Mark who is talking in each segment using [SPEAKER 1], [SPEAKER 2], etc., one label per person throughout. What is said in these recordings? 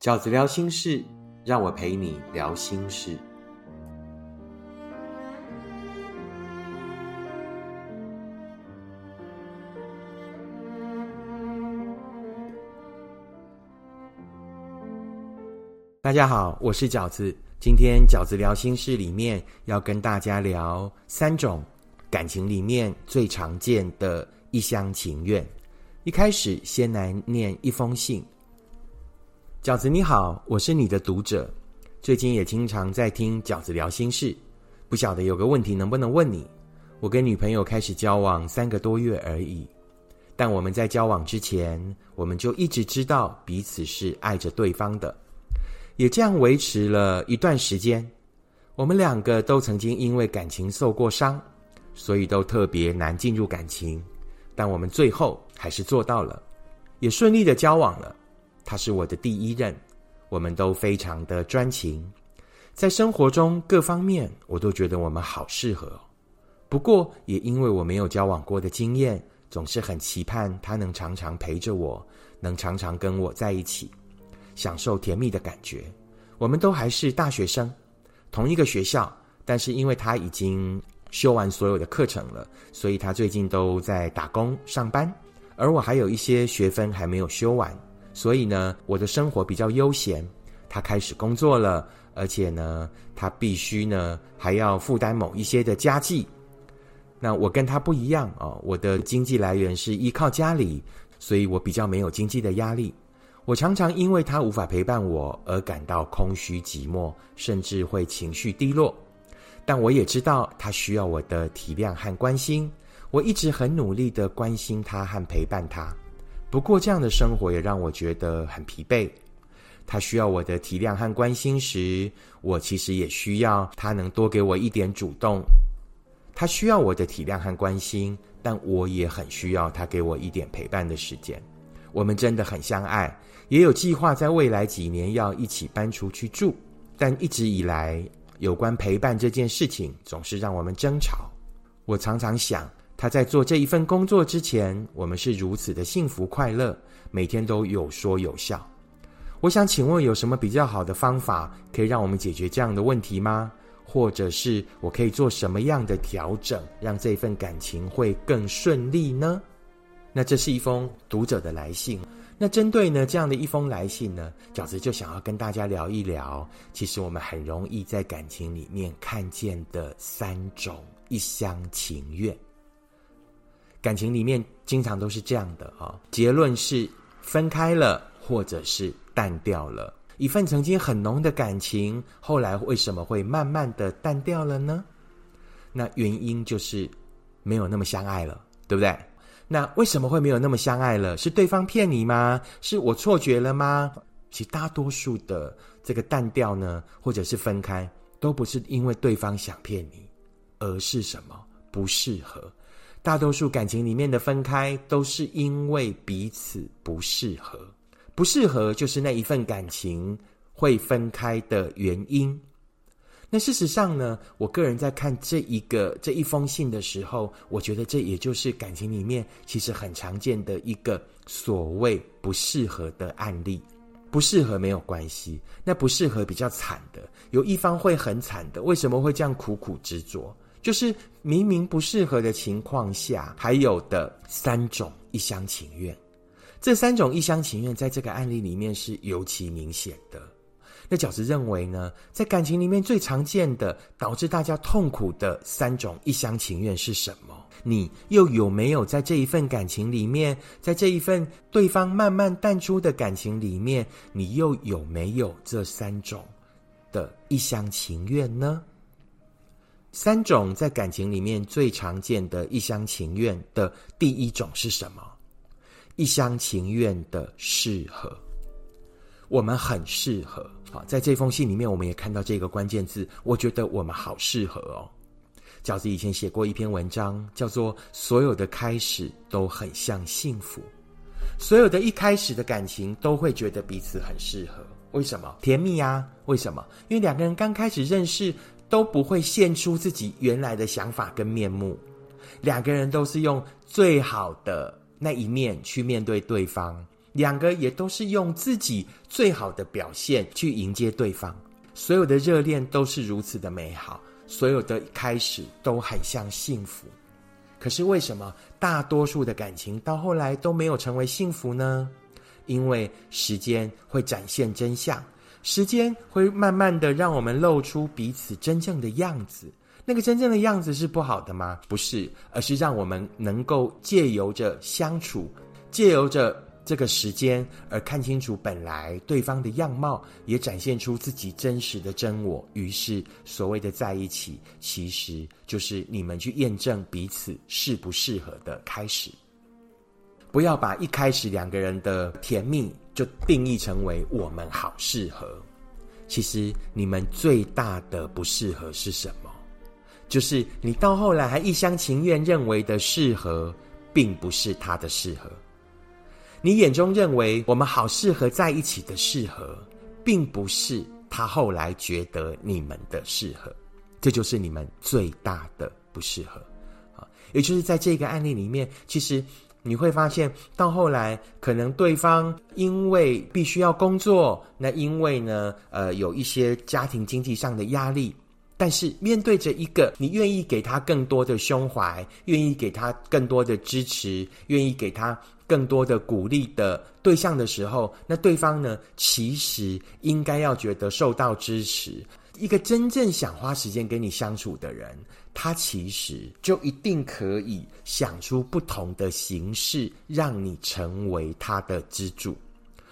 [SPEAKER 1] 饺子聊心事，让我陪你聊心事。大家好，我是饺子。今天饺子聊心事里面要跟大家聊三种感情里面最常见的一厢情愿。一开始先来念一封信。饺子你好，我是你的读者，最近也经常在听饺子聊心事，不晓得有个问题能不能问你？我跟女朋友开始交往三个多月而已，但我们在交往之前，我们就一直知道彼此是爱着对方的，也这样维持了一段时间。我们两个都曾经因为感情受过伤，所以都特别难进入感情，但我们最后还是做到了，也顺利的交往了。他是我的第一任，我们都非常的专情，在生活中各方面我都觉得我们好适合。不过也因为我没有交往过的经验，总是很期盼他能常常陪着我，能常常跟我在一起，享受甜蜜的感觉。我们都还是大学生，同一个学校，但是因为他已经修完所有的课程了，所以他最近都在打工上班，而我还有一些学分还没有修完。所以呢，我的生活比较悠闲。他开始工作了，而且呢，他必须呢还要负担某一些的家计。那我跟他不一样哦，我的经济来源是依靠家里，所以我比较没有经济的压力。我常常因为他无法陪伴我而感到空虚寂寞，甚至会情绪低落。但我也知道他需要我的体谅和关心，我一直很努力的关心他和陪伴他。不过，这样的生活也让我觉得很疲惫。他需要我的体谅和关心时，我其实也需要他能多给我一点主动。他需要我的体谅和关心，但我也很需要他给我一点陪伴的时间。我们真的很相爱，也有计划在未来几年要一起搬出去住。但一直以来，有关陪伴这件事情总是让我们争吵。我常常想。他在做这一份工作之前，我们是如此的幸福快乐，每天都有说有笑。我想请问，有什么比较好的方法可以让我们解决这样的问题吗？或者是我可以做什么样的调整，让这份感情会更顺利呢？那这是一封读者的来信。那针对呢这样的一封来信呢，饺子就想要跟大家聊一聊，其实我们很容易在感情里面看见的三种一厢情愿。感情里面经常都是这样的啊，结论是分开了，或者是淡掉了。一份曾经很浓的感情，后来为什么会慢慢的淡掉了呢？那原因就是没有那么相爱了，对不对？那为什么会没有那么相爱了？是对方骗你吗？是我错觉了吗？其实大多数的这个淡掉呢，或者是分开，都不是因为对方想骗你，而是什么不适合。大多数感情里面的分开，都是因为彼此不适合，不适合就是那一份感情会分开的原因。那事实上呢，我个人在看这一个这一封信的时候，我觉得这也就是感情里面其实很常见的一个所谓不适合的案例。不适合没有关系，那不适合比较惨的，有一方会很惨的。为什么会这样苦苦执着？就是明明不适合的情况下，还有的三种一厢情愿。这三种一厢情愿，在这个案例里面是尤其明显的。那饺子认为呢，在感情里面最常见的导致大家痛苦的三种一厢情愿是什么？你又有没有在这一份感情里面，在这一份对方慢慢淡出的感情里面，你又有没有这三种的一厢情愿呢？三种在感情里面最常见的一厢情愿的第一种是什么？一厢情愿的适合，我们很适合。好，在这封信里面，我们也看到这个关键字。我觉得我们好适合哦。饺子以前写过一篇文章，叫做《所有的开始都很像幸福》，所有的一开始的感情都会觉得彼此很适合。为什么？甜蜜啊？为什么？因为两个人刚开始认识。都不会现出自己原来的想法跟面目，两个人都是用最好的那一面去面对对方，两个也都是用自己最好的表现去迎接对方。所有的热恋都是如此的美好，所有的开始都很像幸福。可是为什么大多数的感情到后来都没有成为幸福呢？因为时间会展现真相，时间会慢慢的让我们露出彼此真正的样子。那个真正的样子是不好的吗？不是，而是让我们能够借由着相处，借由着这个时间而看清楚本来对方的样貌，也展现出自己真实的真我。于是，所谓的在一起，其实就是你们去验证彼此适不适合的开始。不要把一开始两个人的甜蜜就定义成为我们好适合。其实你们最大的不适合是什么？就是你到后来还一厢情愿认为的适合，并不是他的适合。你眼中认为我们好适合在一起的适合，并不是他后来觉得你们的适合。这就是你们最大的不适合啊！也就是在这个案例里面，其实。你会发现，到后来可能对方因为必须要工作，那因为呢，呃，有一些家庭经济上的压力，但是面对着一个你愿意给他更多的胸怀，愿意给他更多的支持，愿意给他更多的鼓励的对象的时候，那对方呢，其实应该要觉得受到支持。一个真正想花时间跟你相处的人。他其实就一定可以想出不同的形式，让你成为他的支柱。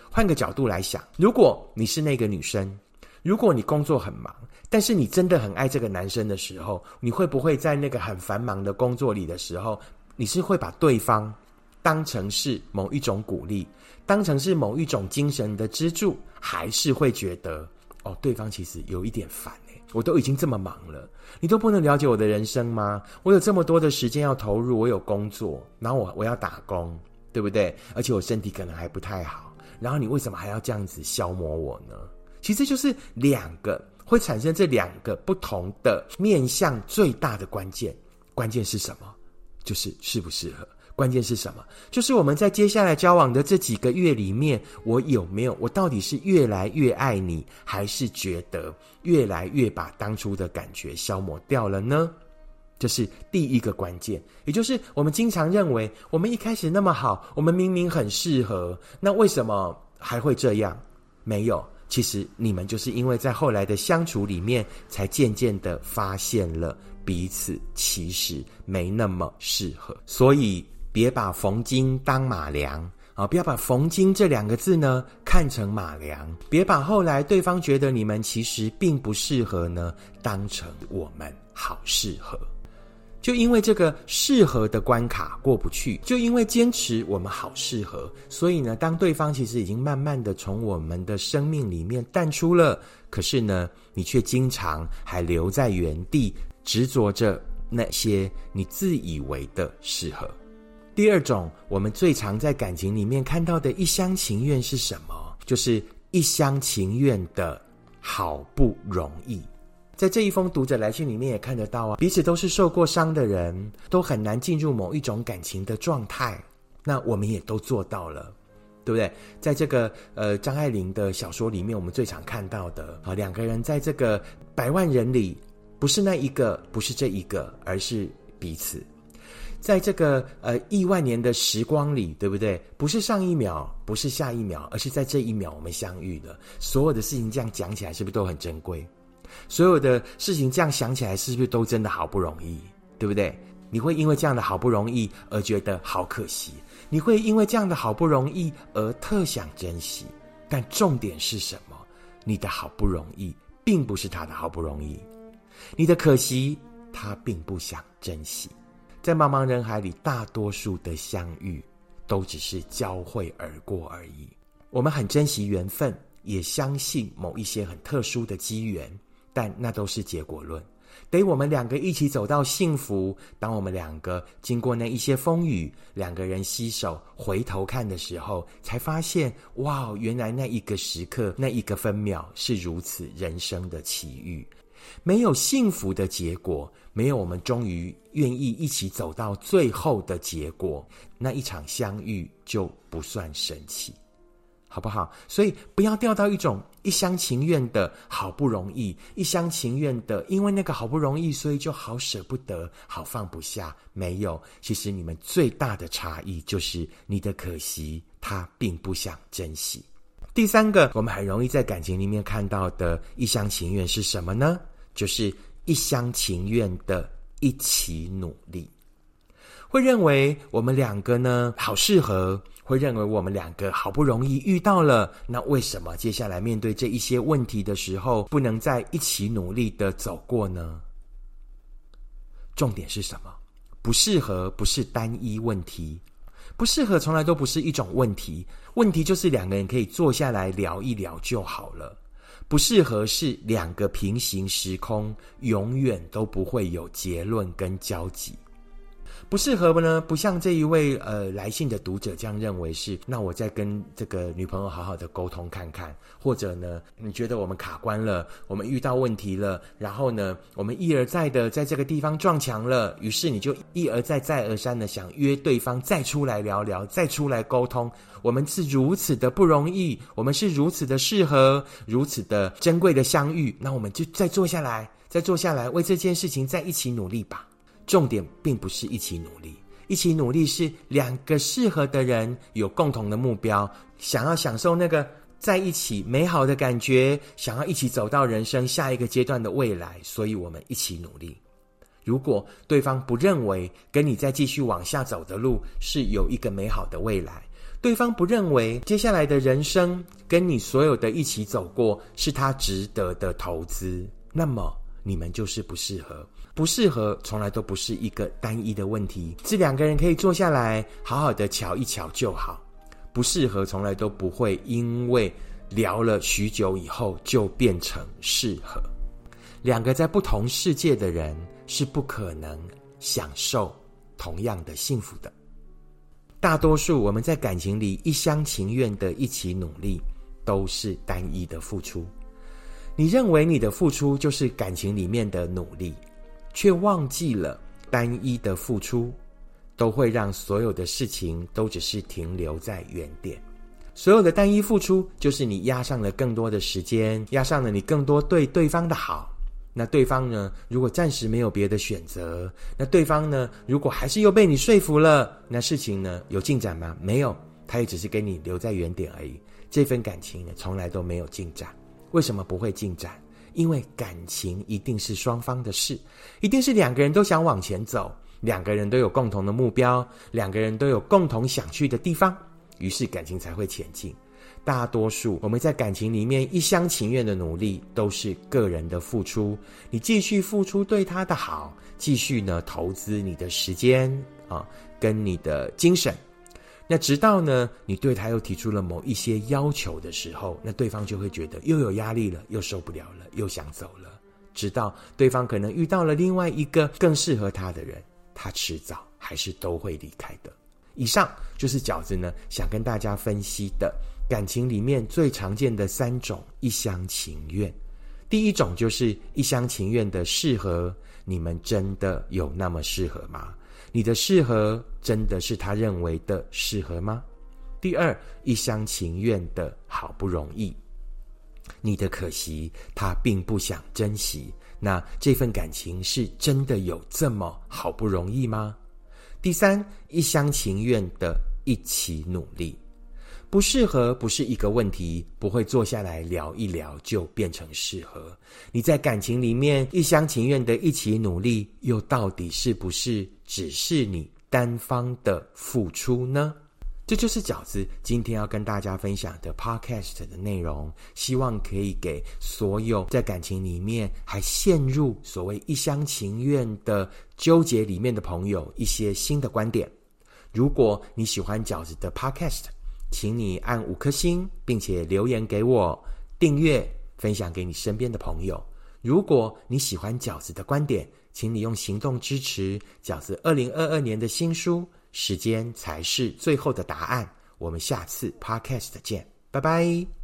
[SPEAKER 1] 换个角度来想，如果你是那个女生，如果你工作很忙，但是你真的很爱这个男生的时候，你会不会在那个很繁忙的工作里的时候，你是会把对方当成是某一种鼓励，当成是某一种精神的支柱，还是会觉得哦，对方其实有一点烦？我都已经这么忙了，你都不能了解我的人生吗？我有这么多的时间要投入，我有工作，然后我我要打工，对不对？而且我身体可能还不太好，然后你为什么还要这样子消磨我呢？其实就是两个会产生这两个不同的面向，最大的关键，关键是什么？就是适不适合。关键是什么？就是我们在接下来交往的这几个月里面，我有没有？我到底是越来越爱你，还是觉得越来越把当初的感觉消磨掉了呢？这是第一个关键。也就是我们经常认为，我们一开始那么好，我们明明很适合，那为什么还会这样？没有，其实你们就是因为在后来的相处里面，才渐渐的发现了彼此其实没那么适合，所以。别把逢金当马良啊！不要把逢金这两个字呢看成马良，别把后来对方觉得你们其实并不适合呢当成我们好适合。就因为这个适合的关卡过不去，就因为坚持我们好适合，所以呢，当对方其实已经慢慢的从我们的生命里面淡出了，可是呢，你却经常还留在原地，执着着那些你自以为的适合。第二种，我们最常在感情里面看到的一厢情愿是什么？就是一厢情愿的好不容易。在这一封读者来信里面也看得到啊，彼此都是受过伤的人，都很难进入某一种感情的状态。那我们也都做到了，对不对？在这个呃张爱玲的小说里面，我们最常看到的啊，两个人在这个百万人里，不是那一个，不是这一个，而是彼此。在这个呃亿万年的时光里，对不对？不是上一秒，不是下一秒，而是在这一秒我们相遇了。所有的事情这样讲起来，是不是都很珍贵？所有的事情这样想起来，是不是都真的好不容易？对不对？你会因为这样的好不容易而觉得好可惜，你会因为这样的好不容易而特想珍惜。但重点是什么？你的好不容易，并不是他的好不容易，你的可惜，他并不想珍惜。在茫茫人海里，大多数的相遇都只是交汇而过而已。我们很珍惜缘分，也相信某一些很特殊的机缘，但那都是结果论。得我们两个一起走到幸福。当我们两个经过那一些风雨，两个人携手回头看的时候，才发现，哇，原来那一个时刻，那一个分秒是如此人生的奇遇。没有幸福的结果，没有我们终于愿意一起走到最后的结果，那一场相遇就不算神奇。好不好？所以不要掉到一种一厢情愿的好不容易，一厢情愿的，因为那个好不容易，所以就好舍不得，好放不下。没有，其实你们最大的差异就是你的可惜，他并不想珍惜。第三个，我们很容易在感情里面看到的一厢情愿是什么呢？就是一厢情愿的一起努力，会认为我们两个呢好适合。会认为我们两个好不容易遇到了，那为什么接下来面对这一些问题的时候，不能在一起努力的走过呢？重点是什么？不适合不是单一问题，不适合从来都不是一种问题，问题就是两个人可以坐下来聊一聊就好了。不适合是两个平行时空，永远都不会有结论跟交集。不适合呢？不像这一位呃来信的读者这样认为是。那我再跟这个女朋友好好的沟通看看，或者呢，你觉得我们卡关了，我们遇到问题了，然后呢，我们一而再的在这个地方撞墙了，于是你就一而再再而三的想约对方再出来聊聊，再出来沟通。我们是如此的不容易，我们是如此的适合，如此的珍贵的相遇，那我们就再坐下来，再坐下来为这件事情在一起努力吧。重点并不是一起努力，一起努力是两个适合的人有共同的目标，想要享受那个在一起美好的感觉，想要一起走到人生下一个阶段的未来，所以我们一起努力。如果对方不认为跟你再继续往下走的路是有一个美好的未来，对方不认为接下来的人生跟你所有的一起走过是他值得的投资，那么你们就是不适合。不适合，从来都不是一个单一的问题，是两个人可以坐下来好好的瞧一瞧就好。不适合，从来都不会因为聊了许久以后就变成适合。两个在不同世界的人是不可能享受同样的幸福的。大多数我们在感情里一厢情愿的一起努力，都是单一的付出。你认为你的付出就是感情里面的努力。却忘记了单一的付出，都会让所有的事情都只是停留在原点。所有的单一付出，就是你压上了更多的时间，压上了你更多对对方的好。那对方呢？如果暂时没有别的选择，那对方呢？如果还是又被你说服了，那事情呢？有进展吗？没有，他也只是给你留在原点而已。这份感情呢，从来都没有进展。为什么不会进展？因为感情一定是双方的事，一定是两个人都想往前走，两个人都有共同的目标，两个人都有共同想去的地方，于是感情才会前进。大多数我们在感情里面一厢情愿的努力，都是个人的付出。你继续付出对他的好，继续呢投资你的时间啊，跟你的精神。那直到呢，你对他又提出了某一些要求的时候，那对方就会觉得又有压力了，又受不了了，又想走了。直到对方可能遇到了另外一个更适合他的人，他迟早还是都会离开的。以上就是饺子呢想跟大家分析的感情里面最常见的三种一厢情愿。第一种就是一厢情愿的适合，你们真的有那么适合吗？你的适合真的是他认为的适合吗？第二，一厢情愿的好不容易，你的可惜他并不想珍惜。那这份感情是真的有这么好不容易吗？第三，一厢情愿的一起努力。不适合不是一个问题，不会坐下来聊一聊就变成适合。你在感情里面一厢情愿的一起努力，又到底是不是只是你单方的付出呢？这就是饺子今天要跟大家分享的 Podcast 的内容，希望可以给所有在感情里面还陷入所谓一厢情愿的纠结里面的朋友一些新的观点。如果你喜欢饺子的 Podcast，请你按五颗星，并且留言给我，订阅、分享给你身边的朋友。如果你喜欢饺子的观点，请你用行动支持饺子二零二二年的新书。时间才是最后的答案。我们下次 Podcast 见，拜拜。